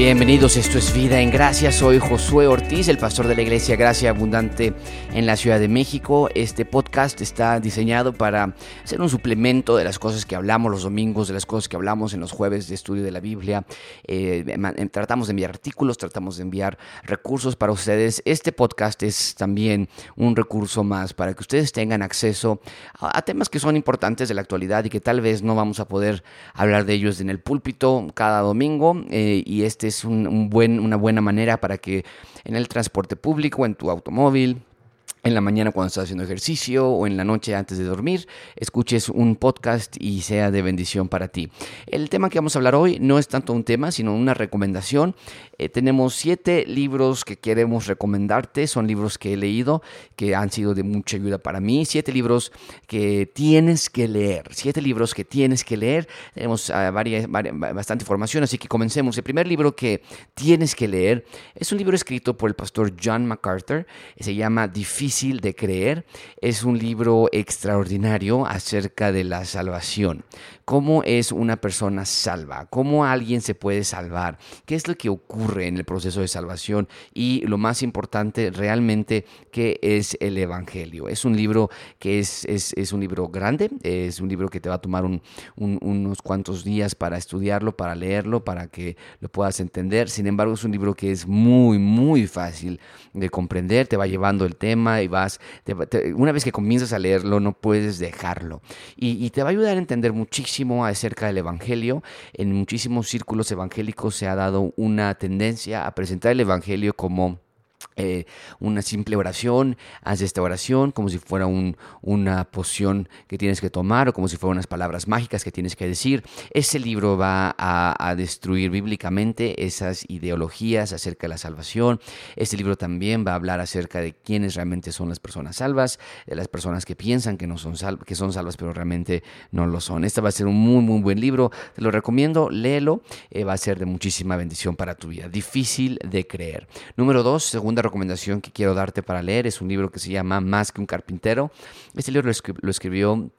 Bienvenidos, esto es Vida en Gracia. Soy Josué Ortiz, el pastor de la Iglesia Gracia Abundante en la Ciudad de México. Este podcast está diseñado para ser un suplemento de las cosas que hablamos los domingos, de las cosas que hablamos en los jueves de estudio de la Biblia. Eh, tratamos de enviar artículos, tratamos de enviar recursos para ustedes. Este podcast es también un recurso más para que ustedes tengan acceso a, temas que son importantes de la actualidad y que tal vez no vamos a poder hablar de ellos en el púlpito cada domingo. Eh, y este es un, buen, una buena manera para que en el transporte público, en tu automóvil, en la mañana cuando estás haciendo ejercicio o en la noche antes de dormir, escuches un podcast y sea de bendición para ti. El tema que vamos a hablar hoy no es tanto un tema, sino una recomendación. Eh, tenemos siete libros que queremos recomendarte, son libros que he leído, que han sido de mucha ayuda para mí, siete libros que tienes que leer, siete libros que tienes que leer. Tenemos uh, varias, bastante información, así que comencemos. El primer libro que tienes que leer es un libro escrito por el pastor John MacArthur, se llama Difícil de creer. Es un libro extraordinario acerca de la salvación. ¿Cómo es una persona salva? ¿Cómo alguien se puede salvar? ¿Qué es lo que ocurre en el proceso de salvación? Y lo más importante, realmente, ¿qué es el Evangelio? Es un libro que es, es, un libro grande, es un libro que te va a tomar unos cuantos días para estudiarlo, para leerlo, para que lo puedas entender. Sin embargo, es un libro que es muy, muy fácil de comprender, te va llevando el tema, y vas, una vez que comienzas a leerlo, no puedes dejarlo. Y, y, te va a ayudar a entender muchísimo acerca del Evangelio. En muchísimos círculos evangélicos se ha dado una tendencia a presentar el Evangelio como eh, una simple oración, haz esta oración como si fuera una poción que tienes que tomar o como si fueran unas palabras mágicas que tienes que decir. Ese libro va a, destruir bíblicamente esas ideologías acerca de la salvación. Este libro también va a hablar acerca de quiénes realmente son las personas salvas, de las personas que piensan que, no son, que son salvas pero realmente no lo son. Este va a ser un muy, muy buen libro. Te lo recomiendo, léelo. Eh, va a ser de muchísima bendición para tu vida. Difícil de creer. Número dos, según segunda recomendación que quiero darte para leer es un libro que se llama Más que un carpintero. Este libro lo, escribió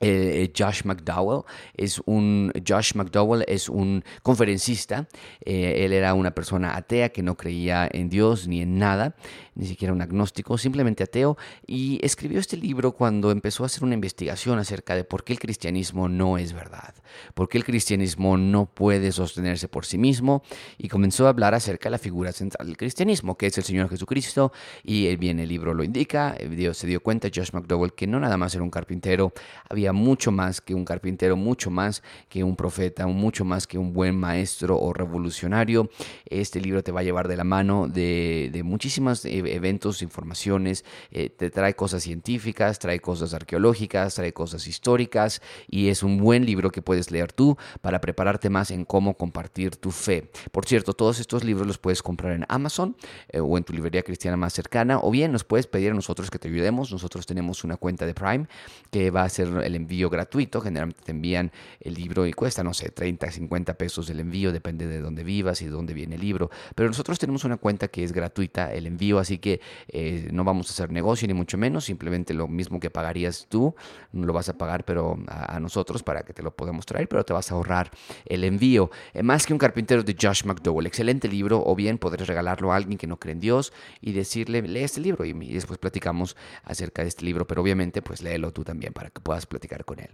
eh, Josh McDowell es un Josh McDowell es un conferencista. Eh, él era una persona atea que no creía en Dios ni en nada ni siquiera un agnóstico, simplemente ateo, y escribió este libro cuando empezó a hacer una investigación acerca de por qué el cristianismo no es verdad, por qué el cristianismo no puede sostenerse por sí mismo, y comenzó a hablar acerca de la figura central del cristianismo, que es el Señor Jesucristo, y bien el libro lo indica, se dio cuenta, Josh McDowell, que no nada más era un carpintero, había mucho más que un carpintero, mucho más que un profeta, mucho más que un buen maestro o revolucionario. Este libro te va a llevar de la mano de, de muchísimas eh, eventos, informaciones, eh, te trae cosas científicas, trae cosas arqueológicas, trae cosas históricas y es un buen libro que puedes leer tú para prepararte más en cómo compartir tu fe. Por cierto, todos estos libros los puedes comprar en Amazon eh, o en tu librería cristiana más cercana o bien nos puedes pedir a nosotros que te ayudemos. Nosotros tenemos una cuenta de Prime que va a ser el envío gratuito. Generalmente te envían el libro y cuesta, no sé, 30, 50 pesos el envío, depende de dónde vivas y de dónde viene el libro. Pero nosotros tenemos una cuenta que es gratuita el envío, así que eh, no vamos a hacer negocio ni mucho menos, simplemente lo mismo que pagarías tú, lo vas a pagar pero a, nosotros para que te lo podamos traer, pero te vas a ahorrar el envío. Eh, más que un carpintero de Josh McDowell, excelente libro, o bien podrás regalarlo a alguien que no cree en Dios y decirle, lee este libro y, y después platicamos acerca de este libro, pero obviamente pues léelo tú también para que puedas platicar con él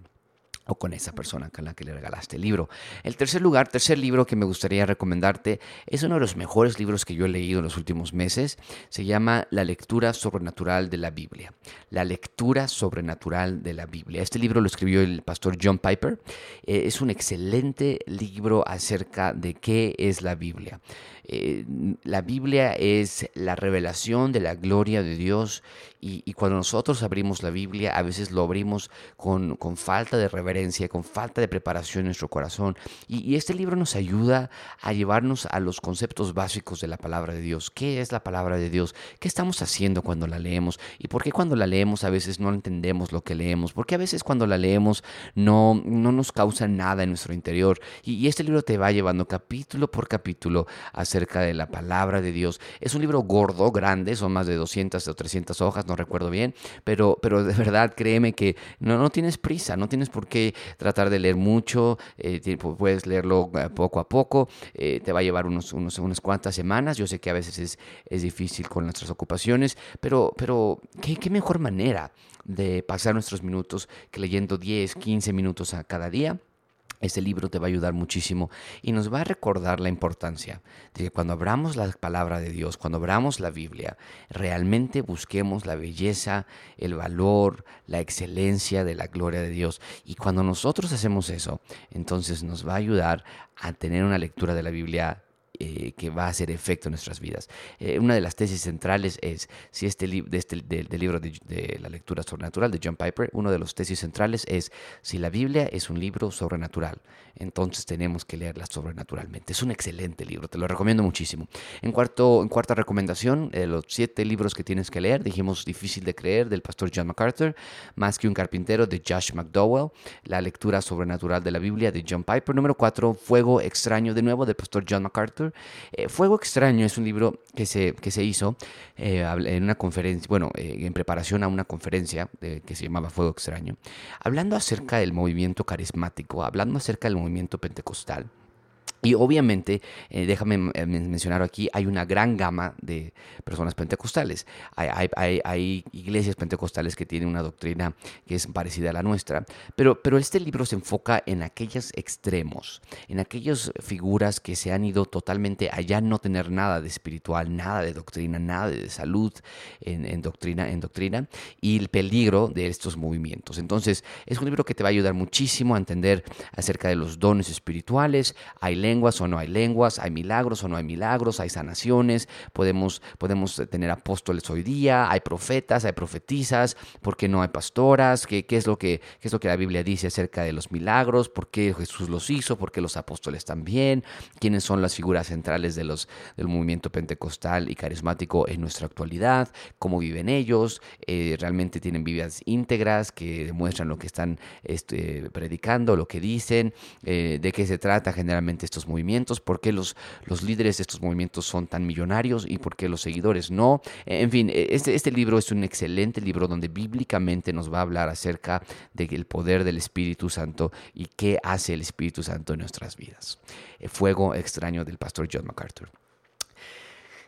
o con esa persona con la que le regalaste el libro. El tercer lugar, tercer libro que me gustaría recomendarte, es uno de los mejores libros que yo he leído en los últimos meses. Se llama La lectura sobrenatural de la Biblia. La lectura sobrenatural de la Biblia. Este libro lo escribió el pastor John Piper. Eh, es un excelente libro acerca de qué es la Biblia. Eh, la Biblia es la revelación de la gloria de Dios y, cuando nosotros abrimos la Biblia a veces lo abrimos con, con falta de reverencia, con falta de preparación en nuestro corazón. Y, este libro nos ayuda a llevarnos a los conceptos básicos de la palabra de Dios. ¿Qué es la palabra de Dios? ¿Qué estamos haciendo cuando la leemos? ¿Y por qué cuando la leemos a veces no entendemos lo que leemos? ¿Por qué a veces cuando la leemos no, no nos causa nada en nuestro interior? Y, este libro te va llevando capítulo por capítulo acerca de la palabra de Dios. Es un libro gordo, grande, son más de 200 o 300 hojas, no recuerdo bien, pero, pero de verdad créeme que no, no tienes prisa, no tienes por qué tratar de leer mucho, eh, puedes leerlo eh, poco a poco, eh, te va a llevar unos, unas cuantas semanas, yo sé que a veces es, es difícil con nuestras ocupaciones, pero, pero ¿qué, qué mejor manera de pasar nuestros minutos que leyendo 10, 15 minutos a cada día este libro te va a ayudar muchísimo y nos va a recordar la importancia de que cuando abramos la palabra de Dios, cuando abramos la Biblia, realmente busquemos la belleza, el valor, la excelencia de la gloria de Dios. Y cuando nosotros hacemos eso, entonces nos va a ayudar a tener una lectura de la Biblia eh, que va a hacer efecto en nuestras vidas. Eh, una de las tesis centrales es, si este, de este del libro de, la lectura sobrenatural de John Piper, una de las tesis centrales es, si la Biblia es un libro sobrenatural, entonces tenemos que leerla sobrenaturalmente. Es un excelente libro, te lo recomiendo muchísimo. En, cuarto, en cuarta recomendación, los siete libros que tienes que leer, dijimos Difícil de creer del pastor John MacArthur, Más que un carpintero de Josh McDowell, La lectura sobrenatural de la Biblia de John Piper. Número cuatro, Fuego extraño de nuevo del pastor John MacArthur. Eh, Fuego extraño es un libro que se, que se hizo eh, en una conferencia, bueno, eh, en preparación a una conferencia que se llamaba Fuego extraño, hablando acerca del movimiento carismático, hablando acerca del movimiento pentecostal. Y obviamente, eh, déjame eh, mencionar aquí, hay una gran gama de personas pentecostales. Hay, iglesias pentecostales que tienen una doctrina que es parecida a la nuestra, pero, pero este libro se enfoca en aquellos extremos, en aquellas figuras que se han ido totalmente allá no tener nada de espiritual, nada de doctrina, nada de salud en, doctrina, en doctrina, y el peligro de estos movimientos. Entonces, es un libro que te va a ayudar muchísimo a entender acerca de los dones espirituales. Hay lenguas o no hay lenguas, hay milagros o no hay milagros, hay sanaciones, podemos, podemos tener apóstoles hoy día, hay profetas, hay profetizas, ¿por qué no hay pastoras? ¿Qué, qué es lo que, qué es lo que la Biblia dice acerca de los milagros? ¿Por qué Jesús los hizo? ¿Por qué los apóstoles también? ¿Quiénes son las figuras centrales de los, del movimiento pentecostal y carismático en nuestra actualidad? ¿Cómo viven ellos? Eh, ¿Realmente tienen vidas íntegras que demuestran lo que están este, predicando, lo que dicen? Eh, ¿De qué se trata generalmente estos movimientos, por qué los, los líderes de estos movimientos son tan millonarios y por qué los seguidores no. En fin, e, este, este libro es un excelente libro donde bíblicamente nos va a hablar acerca del poder del Espíritu Santo y qué hace el Espíritu Santo en nuestras vidas. El fuego extraño del pastor John MacArthur.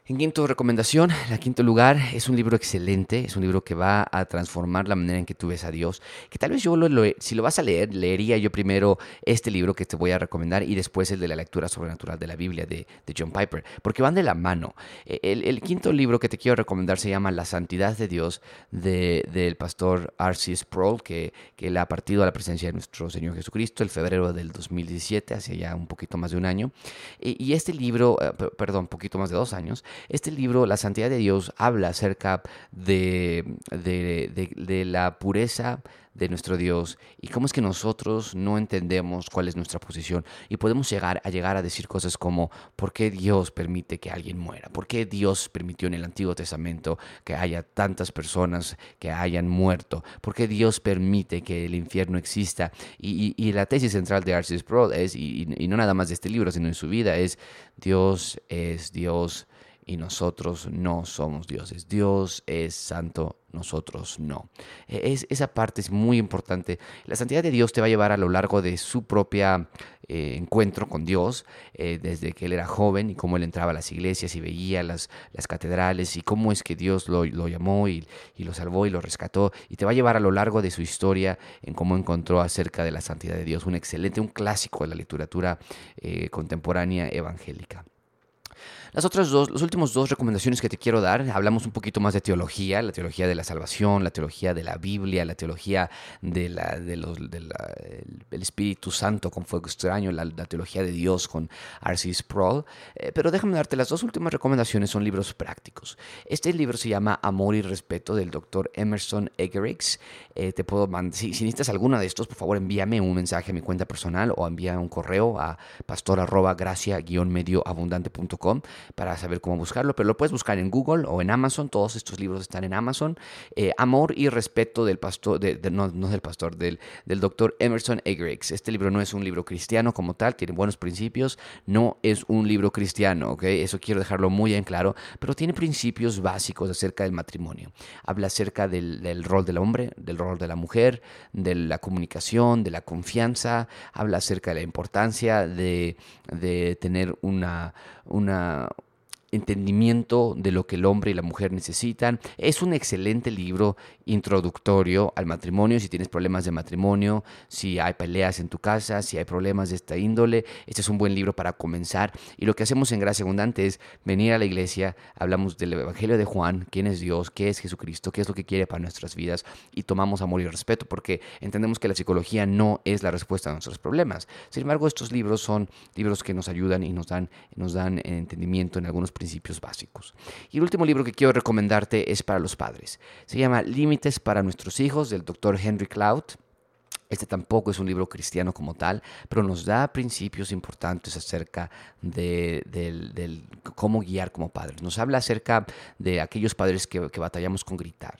En quinto recomendación, la quinto lugar, es un libro excelente, es un libro que va a transformar la manera en que tú ves a Dios, que tal vez yo, lo, si lo vas a leer, leería yo primero este libro que te voy a recomendar y después el de la lectura sobrenatural de la Biblia de, John Piper, porque van de la mano. E, el, quinto libro que te quiero recomendar se llama La Santidad de Dios del pastor R.C. Sproul, que, que él ha partido a la presencia de nuestro Señor Jesucristo el febrero del 2017, hace ya un poquito más de un año. Y, este libro, eh, perdón, poquito más de dos años, este libro, La Santidad de Dios, habla acerca de, de, la pureza de nuestro Dios y cómo es que nosotros no entendemos cuál es nuestra posición y podemos llegar a llegar a decir cosas como ¿por qué Dios permite que alguien muera? ¿Por qué Dios permitió en el Antiguo Testamento que haya tantas personas que hayan muerto? ¿Por qué Dios permite que el infierno exista? Y, la tesis central de Arcis Sproul es, y, y no nada más de este libro, sino en su vida, es Dios es Dios y nosotros no somos dioses. Dios es santo, nosotros no. E, es, esa parte es muy importante. La santidad de Dios te va a llevar a lo largo de su propia eh, encuentro con Dios, eh, desde que él era joven y cómo él entraba a las iglesias y veía las, las catedrales y cómo es que Dios lo, llamó y, lo salvó y lo rescató. Y te va a llevar a lo largo de su historia en cómo encontró acerca de la santidad de Dios. Un excelente, un clásico de la literatura eh, contemporánea evangélica. Las otras dos, las últimas dos recomendaciones que te quiero dar, hablamos un poquito más de teología, la teología de la salvación, la teología de la Biblia, la teología de la, de los, del Espíritu Santo con fuego extraño, la, teología de Dios con R.C. Sproul. Eh, pero déjame darte las dos últimas recomendaciones, son libros prácticos. Este libro se llama Amor y Respeto del doctor Emerson Eggerichs. Eh, te puedo si, necesitas alguna de estos, por favor envíame un mensaje a mi cuenta personal o envía un correo a pastor arroba gracia-medioabundante.com para saber cómo buscarlo, pero lo puedes buscar en Google o en Amazon. Todos estos libros están en Amazon. Eh, Amor y respeto del pastor, de, no, del pastor, del, doctor Emerson Eggerichs. Este libro no es un libro cristiano como tal, tiene buenos principios, no es un libro cristiano, ¿ok? Eso quiero dejarlo muy en claro, pero tiene principios básicos acerca del matrimonio. Habla acerca del, del rol del hombre, del rol de la mujer, de la comunicación, de la confianza, habla acerca de la importancia de, de tener una, una entendimiento de lo que el hombre y la mujer necesitan. Es un excelente libro introductorio al matrimonio, si tienes problemas de matrimonio, si hay peleas en tu casa, si hay problemas de esta índole, este es un buen libro para comenzar. Y lo que hacemos en Gracia Abundante es venir a la iglesia, hablamos del Evangelio de Juan, quién es Dios, qué es Jesucristo, qué es lo que quiere para nuestras vidas y tomamos amor y respeto porque entendemos que la psicología no es la respuesta a nuestros problemas. Sin embargo, estos libros son libros que nos ayudan y nos dan, nos dan entendimiento en algunos básicos. Y el último libro que quiero recomendarte es para los padres. Se llama Límites para nuestros hijos del doctor Henry Cloud. Este tampoco es un libro cristiano como tal, pero nos da principios importantes acerca de, cómo guiar como padres. Nos habla acerca de aquellos padres que batallamos con gritar,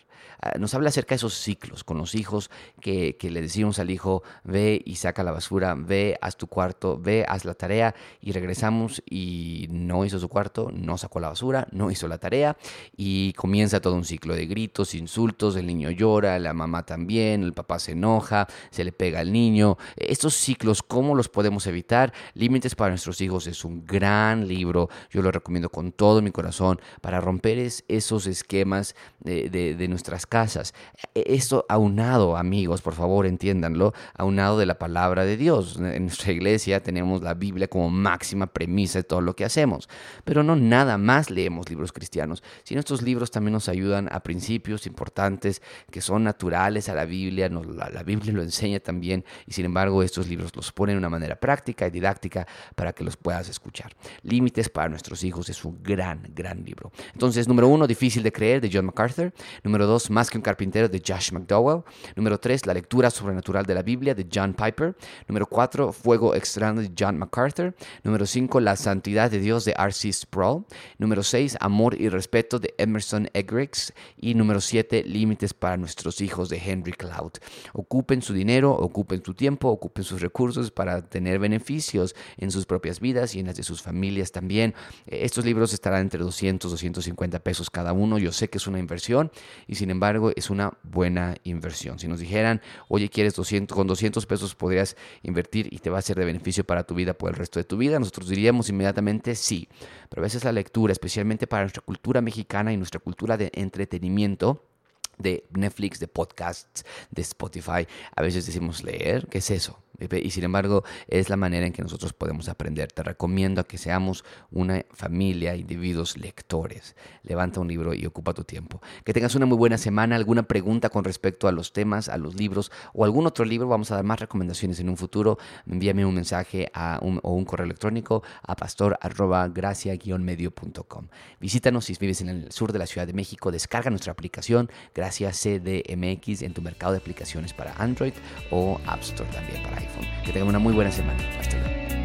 nos habla acerca de esos ciclos con los hijos que, le decimos al hijo, ve y saca la basura, ve, haz tu cuarto, ve, haz la tarea y regresamos y no hizo su cuarto, no sacó la basura, no hizo la tarea y comienza todo un ciclo de gritos, insultos, el niño llora, la mamá también, el papá se enoja, se le pega al niño. Estos ciclos, ¿cómo los podemos evitar? Límites para nuestros hijos es un gran libro, yo lo recomiendo con todo mi corazón para romper esos esquemas de, de, de nuestras casas. E, esto aunado, amigos, por favor, entiéndanlo, aunado de la palabra de Dios. En nuestra iglesia tenemos la Biblia como máxima premisa de todo lo que hacemos, pero no nada más leemos libros cristianos, sino estos libros también nos ayudan a principios importantes que son naturales a la Biblia, la, Biblia lo enseña también y sin embargo estos libros los ponen de una manera práctica y didáctica para que los puedas escuchar. Límites para nuestros hijos es un gran, gran libro. Entonces, número uno, difícil de creer de John MacArthur. Número dos, más más que un carpintero de Josh McDowell. Número 3, La lectura sobrenatural de la Biblia de John Piper. Número 4, Fuego extraño de John MacArthur. Número 5, La santidad de Dios de R.C. Sproul. Número 6, Amor y respeto de Emerson Eggerichs. Y número 7, Límites para nuestros hijos de Henry Cloud. Ocupen su dinero, ocupen su tiempo, ocupen sus recursos para tener beneficios en sus propias vidas y en las de sus familias también. Estos libros estarán entre 200, 250 pesos cada uno. Yo sé que es una inversión y sin embargo es una buena inversión. Si nos dijeran, oye, quieres 200, con 200 pesos podrías invertir y te va a ser de beneficio para tu vida por el resto de tu vida, nosotros diríamos inmediatamente sí. Pero a veces la lectura, especialmente para nuestra cultura mexicana y nuestra cultura de entretenimiento, de Netflix, de podcasts, de Spotify, a veces decimos leer, ¿qué es eso? Y sin embargo, es la manera en que nosotros podemos aprender. Te recomiendo que seamos una familia, individuos lectores. Levanta un libro y ocupa tu tiempo. Que tengas una muy buena semana. ¿Alguna pregunta con respecto a los temas, a los libros o algún otro libro? Vamos a dar más recomendaciones en un futuro. Envíame un mensaje a o un correo electrónico a pastor.gracia-medio.com. Visítanos si vives en el sur de la Ciudad de México. Descarga nuestra aplicación Gracia CDMX en tu mercado de aplicaciones para Android o App Store también para iPhone. Que tengan una muy buena semana. Hasta luego.